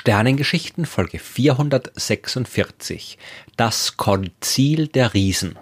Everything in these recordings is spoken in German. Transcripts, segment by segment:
Sternengeschichten Folge 446 Das Konzil der Riesen.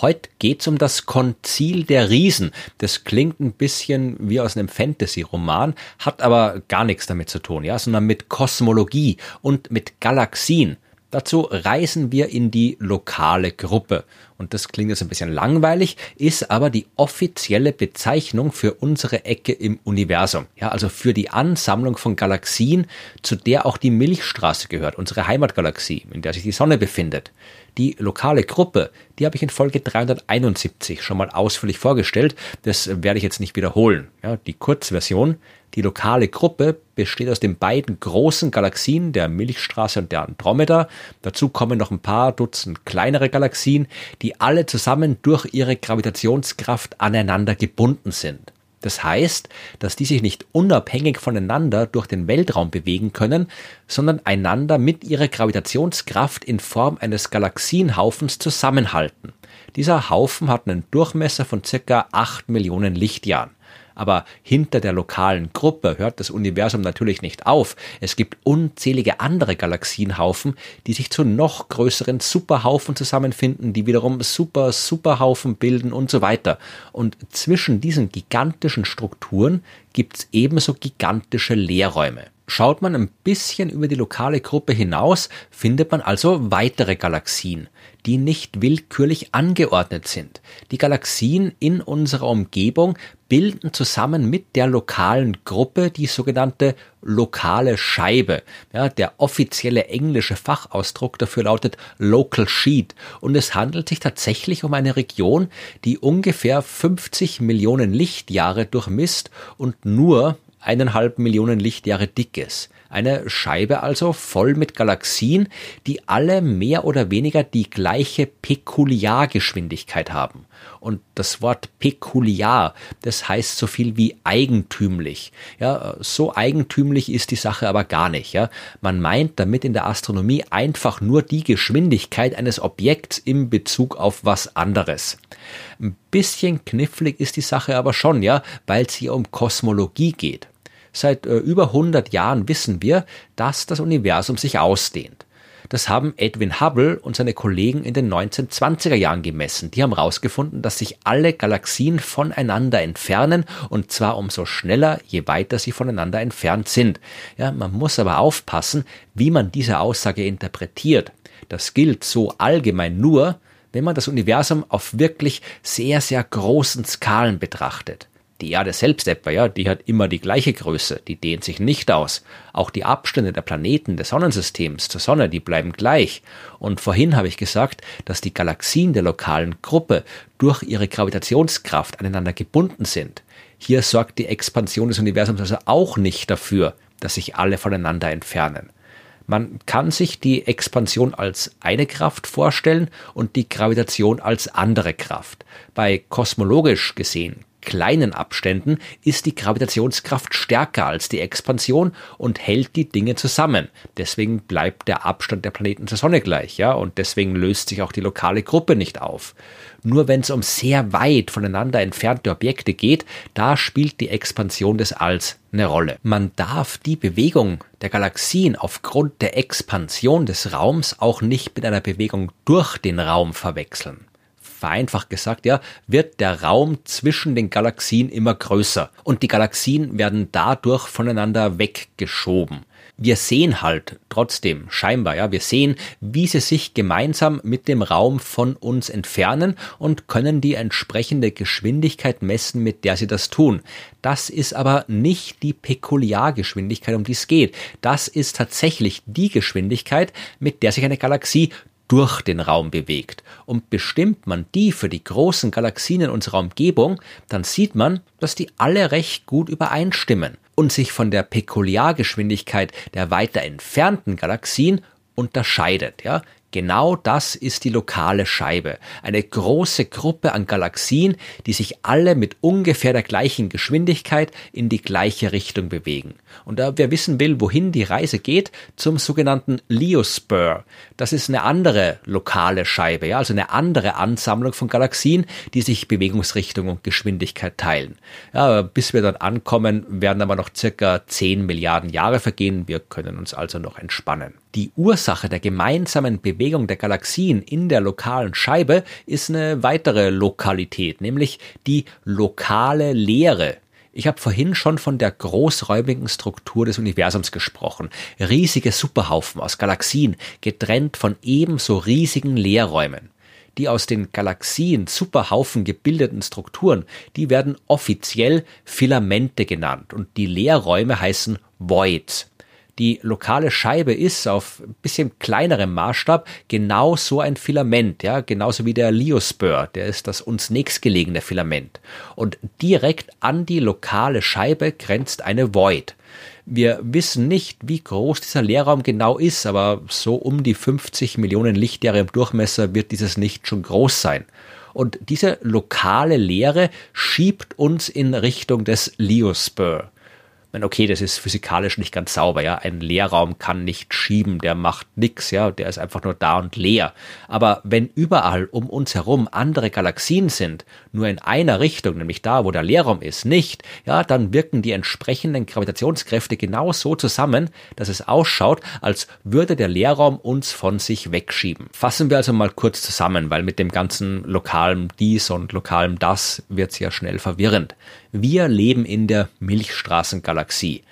Heute geht's um das Konzil der Riesen. Das klingt ein bisschen wie aus einem Fantasy-Roman, hat aber gar nichts damit zu tun, ja, sondern mit Kosmologie und mit Galaxien. Dazu reisen wir in die lokale Gruppe. Und das klingt jetzt ein bisschen langweilig, ist aber die offizielle Bezeichnung für unsere Ecke im Universum. Ja, also für die Ansammlung von Galaxien, zu der auch die Milchstraße gehört, unsere Heimatgalaxie, in der sich die Sonne befindet. Die lokale Gruppe, die habe ich in Folge 371 schon mal ausführlich vorgestellt. Das werde ich jetzt nicht wiederholen. Ja, die Kurzversion. Die lokale Gruppe besteht aus den beiden großen Galaxien, der Milchstraße und der Andromeda. Dazu kommen noch ein paar Dutzend kleinere Galaxien, die alle zusammen durch ihre Gravitationskraft aneinander gebunden sind. Das heißt, dass die sich nicht unabhängig voneinander durch den Weltraum bewegen können, sondern einander mit ihrer Gravitationskraft in Form eines Galaxienhaufens zusammenhalten. Dieser Haufen hat einen Durchmesser von circa 8 Millionen Lichtjahren. Aber hinter der lokalen Gruppe hört das Universum natürlich nicht auf. Es gibt unzählige andere Galaxienhaufen, die sich zu noch größeren Superhaufen zusammenfinden, die wiederum Super Superhaufen bilden und so weiter. Und zwischen diesen gigantischen Strukturen gibt es ebenso gigantische Leerräume. Schaut man ein bisschen über die lokale Gruppe hinaus, findet man also weitere Galaxien, die nicht willkürlich angeordnet sind. Die Galaxien in unserer Umgebung bilden zusammen mit der lokalen Gruppe die sogenannte lokale Scheibe. Ja, der offizielle englische Fachausdruck dafür lautet Local Sheet und es handelt sich tatsächlich um eine Region, die ungefähr 50 Millionen Lichtjahre durchmisst und nur eineinhalb Millionen Lichtjahre dick ist. Eine Scheibe also voll mit Galaxien, die alle mehr oder weniger die gleiche Pekuliargeschwindigkeit haben. Und das Wort pekuliar, das heißt so viel wie eigentümlich. Ja, so eigentümlich ist die Sache aber gar nicht. Ja, man meint damit in der Astronomie einfach nur die Geschwindigkeit eines Objekts im Bezug auf was anderes. Ein bisschen knifflig ist die Sache aber schon, ja, weil es hier um Kosmologie geht. Seit äh, über 100 Jahren wissen wir, dass das Universum sich ausdehnt. Das haben Edwin Hubble und seine Kollegen in den 1920er Jahren gemessen. Die haben herausgefunden, dass sich alle Galaxien voneinander entfernen und zwar umso schneller, je weiter sie voneinander entfernt sind. Ja, man muss aber aufpassen, wie man diese Aussage interpretiert. Das gilt so allgemein nur, wenn man das Universum auf wirklich sehr, sehr großen Skalen betrachtet. Die Erde selbst etwa, ja, die hat immer die gleiche Größe, die dehnt sich nicht aus. Auch die Abstände der Planeten des Sonnensystems zur Sonne, die bleiben gleich. Und vorhin habe ich gesagt, dass die Galaxien der lokalen Gruppe durch ihre Gravitationskraft aneinander gebunden sind. Hier sorgt die Expansion des Universums also auch nicht dafür, dass sich alle voneinander entfernen. Man kann sich die Expansion als eine Kraft vorstellen und die Gravitation als andere Kraft. Bei kosmologisch gesehen kleinen Abständen ist die Gravitationskraft stärker als die Expansion und hält die Dinge zusammen. Deswegen bleibt der Abstand der Planeten zur Sonne gleich, ja, und deswegen löst sich auch die lokale Gruppe nicht auf. Nur wenn es um sehr weit voneinander entfernte Objekte geht, da spielt die Expansion des Alls eine Rolle. Man darf die Bewegung der Galaxien aufgrund der Expansion des Raums auch nicht mit einer Bewegung durch den Raum verwechseln vereinfacht gesagt, ja, wird der Raum zwischen den Galaxien immer größer und die Galaxien werden dadurch voneinander weggeschoben. Wir sehen halt trotzdem scheinbar, ja, wir sehen, wie sie sich gemeinsam mit dem Raum von uns entfernen und können die entsprechende Geschwindigkeit messen, mit der sie das tun. Das ist aber nicht die Pekuliargeschwindigkeit, um die es geht. Das ist tatsächlich die Geschwindigkeit, mit der sich eine Galaxie durch den Raum bewegt. Und bestimmt man die für die großen Galaxien in unserer Umgebung, dann sieht man, dass die alle recht gut übereinstimmen und sich von der Pekuliargeschwindigkeit der weiter entfernten Galaxien unterscheidet. Ja? Genau das ist die lokale Scheibe. Eine große Gruppe an Galaxien, die sich alle mit ungefähr der gleichen Geschwindigkeit in die gleiche Richtung bewegen. Und da wer wissen will, wohin die Reise geht, zum sogenannten Leospur. Das ist eine andere lokale Scheibe, ja, also eine andere Ansammlung von Galaxien, die sich Bewegungsrichtung und Geschwindigkeit teilen. Ja, bis wir dann ankommen, werden aber noch circa 10 Milliarden Jahre vergehen. Wir können uns also noch entspannen. Die Ursache der gemeinsamen Bewegung der Galaxien in der lokalen Scheibe ist eine weitere Lokalität, nämlich die lokale Leere. Ich habe vorhin schon von der großräumigen Struktur des Universums gesprochen. Riesige Superhaufen aus Galaxien, getrennt von ebenso riesigen Leerräumen. Die aus den Galaxien Superhaufen gebildeten Strukturen, die werden offiziell Filamente genannt und die Leerräume heißen Voids. Die lokale Scheibe ist auf ein bisschen kleinerem Maßstab genau so ein Filament, ja, genauso wie der Liospur, der ist das uns nächstgelegene Filament. Und direkt an die lokale Scheibe grenzt eine Void. Wir wissen nicht, wie groß dieser Leerraum genau ist, aber so um die 50 Millionen Lichtjahre im Durchmesser wird dieses Licht schon groß sein. Und diese lokale Leere schiebt uns in Richtung des Liospur meine, okay, das ist physikalisch nicht ganz sauber, ja. Ein Leerraum kann nicht schieben, der macht nix, ja, der ist einfach nur da und leer. Aber wenn überall um uns herum andere Galaxien sind, nur in einer Richtung, nämlich da, wo der Leerraum ist, nicht, ja, dann wirken die entsprechenden Gravitationskräfte genau so zusammen, dass es ausschaut, als würde der Leerraum uns von sich wegschieben. Fassen wir also mal kurz zusammen, weil mit dem ganzen lokalen dies und lokalem das wird's ja schnell verwirrend. Wir leben in der Milchstraßengalaxie.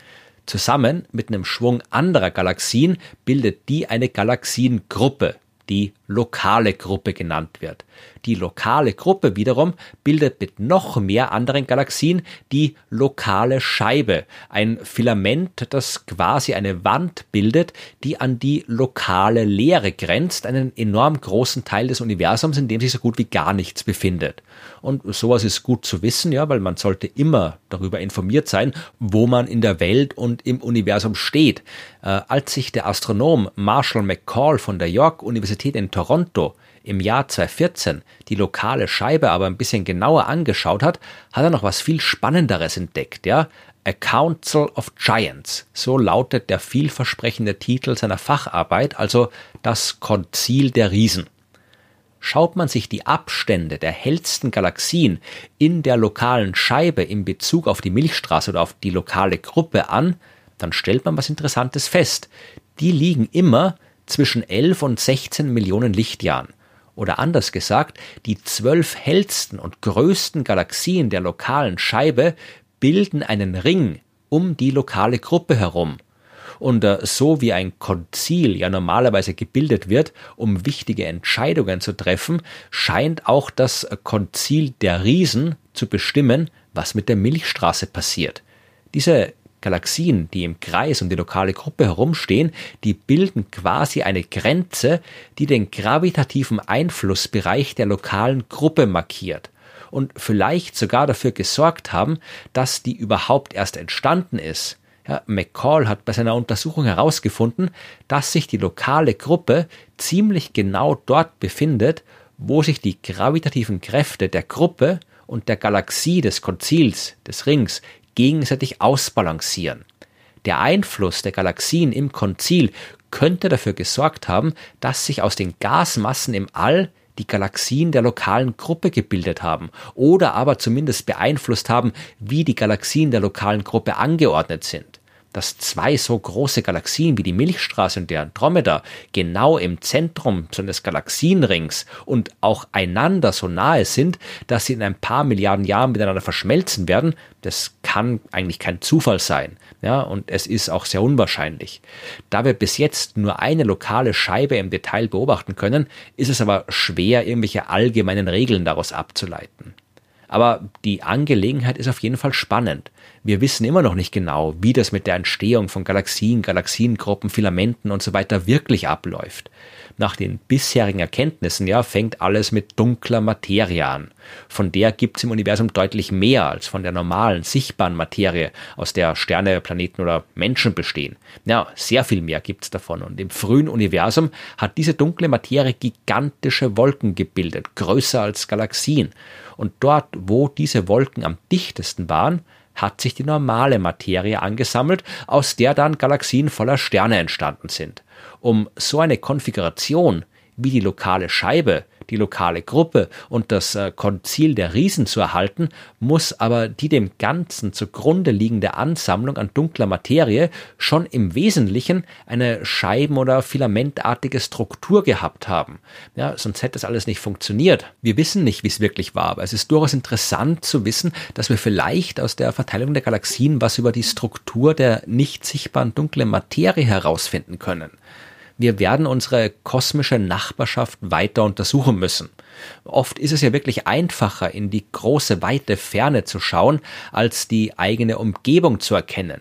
Zusammen mit einem Schwung anderer Galaxien bildet die eine Galaxiengruppe, die lokale Gruppe genannt wird. Die lokale Gruppe wiederum bildet mit noch mehr anderen Galaxien die lokale Scheibe, ein Filament, das quasi eine Wand bildet, die an die lokale Leere grenzt, einen enorm großen Teil des Universums, in dem sich so gut wie gar nichts befindet. Und sowas ist gut zu wissen, ja, weil man sollte immer darüber informiert sein, wo man in der Welt und im Universum steht. Äh, als sich der Astronom Marshall McCall von der York Universität in Toronto im Jahr 2014 die lokale Scheibe aber ein bisschen genauer angeschaut hat, hat er noch was viel Spannenderes entdeckt, ja. A Council of Giants. So lautet der vielversprechende Titel seiner Facharbeit, also das Konzil der Riesen. Schaut man sich die Abstände der hellsten Galaxien in der lokalen Scheibe in Bezug auf die Milchstraße oder auf die lokale Gruppe an, dann stellt man was Interessantes fest. Die liegen immer zwischen 11 und 16 Millionen Lichtjahren. Oder anders gesagt, die zwölf hellsten und größten Galaxien der lokalen Scheibe bilden einen Ring um die lokale Gruppe herum. Und äh, so wie ein Konzil ja normalerweise gebildet wird, um wichtige Entscheidungen zu treffen, scheint auch das Konzil der Riesen zu bestimmen, was mit der Milchstraße passiert. Diese Galaxien, die im Kreis um die lokale Gruppe herumstehen, die bilden quasi eine Grenze, die den gravitativen Einflussbereich der lokalen Gruppe markiert und vielleicht sogar dafür gesorgt haben, dass die überhaupt erst entstanden ist. Ja, McCall hat bei seiner Untersuchung herausgefunden, dass sich die lokale Gruppe ziemlich genau dort befindet, wo sich die gravitativen Kräfte der Gruppe und der Galaxie des Konzils, des Rings, gegenseitig ausbalancieren. Der Einfluss der Galaxien im Konzil könnte dafür gesorgt haben, dass sich aus den Gasmassen im All die Galaxien der lokalen Gruppe gebildet haben oder aber zumindest beeinflusst haben, wie die Galaxien der lokalen Gruppe angeordnet sind dass zwei so große Galaxien wie die Milchstraße und der Andromeda genau im Zentrum so eines Galaxienrings und auch einander so nahe sind, dass sie in ein paar Milliarden Jahren miteinander verschmelzen werden, das kann eigentlich kein Zufall sein. Ja, und es ist auch sehr unwahrscheinlich. Da wir bis jetzt nur eine lokale Scheibe im Detail beobachten können, ist es aber schwer, irgendwelche allgemeinen Regeln daraus abzuleiten. Aber die Angelegenheit ist auf jeden Fall spannend. Wir wissen immer noch nicht genau, wie das mit der Entstehung von Galaxien, Galaxiengruppen, Filamenten und so weiter wirklich abläuft. Nach den bisherigen Erkenntnissen ja, fängt alles mit dunkler Materie an. Von der gibt es im Universum deutlich mehr als von der normalen, sichtbaren Materie, aus der Sterne, Planeten oder Menschen bestehen. Ja, sehr viel mehr gibt es davon. Und im frühen Universum hat diese dunkle Materie gigantische Wolken gebildet, größer als Galaxien. Und dort, wo diese Wolken am dichtesten waren, hat sich die normale Materie angesammelt, aus der dann Galaxien voller Sterne entstanden sind. Um so eine Konfiguration wie die lokale Scheibe die lokale Gruppe und das äh, Konzil der Riesen zu erhalten, muss aber die dem Ganzen zugrunde liegende Ansammlung an dunkler Materie schon im Wesentlichen eine scheiben- oder filamentartige Struktur gehabt haben. Ja, sonst hätte das alles nicht funktioniert. Wir wissen nicht, wie es wirklich war, aber es ist durchaus interessant zu wissen, dass wir vielleicht aus der Verteilung der Galaxien was über die Struktur der nicht sichtbaren dunklen Materie herausfinden können wir werden unsere kosmische Nachbarschaft weiter untersuchen müssen. Oft ist es ja wirklich einfacher, in die große, weite Ferne zu schauen, als die eigene Umgebung zu erkennen.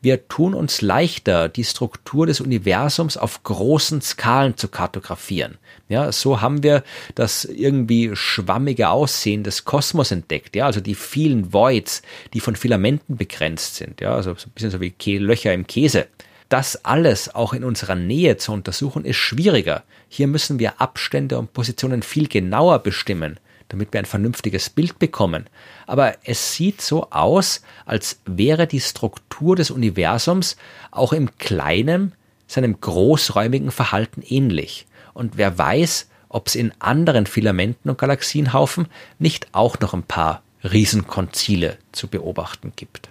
Wir tun uns leichter, die Struktur des Universums auf großen Skalen zu kartografieren. Ja, so haben wir das irgendwie schwammige Aussehen des Kosmos entdeckt. Ja, also die vielen Voids, die von Filamenten begrenzt sind. Ja, also ein bisschen so wie Löcher im Käse. Das alles auch in unserer Nähe zu untersuchen, ist schwieriger. Hier müssen wir Abstände und Positionen viel genauer bestimmen, damit wir ein vernünftiges Bild bekommen. Aber es sieht so aus, als wäre die Struktur des Universums auch im Kleinen seinem großräumigen Verhalten ähnlich. Und wer weiß, ob es in anderen Filamenten und Galaxienhaufen nicht auch noch ein paar Riesenkonzile zu beobachten gibt.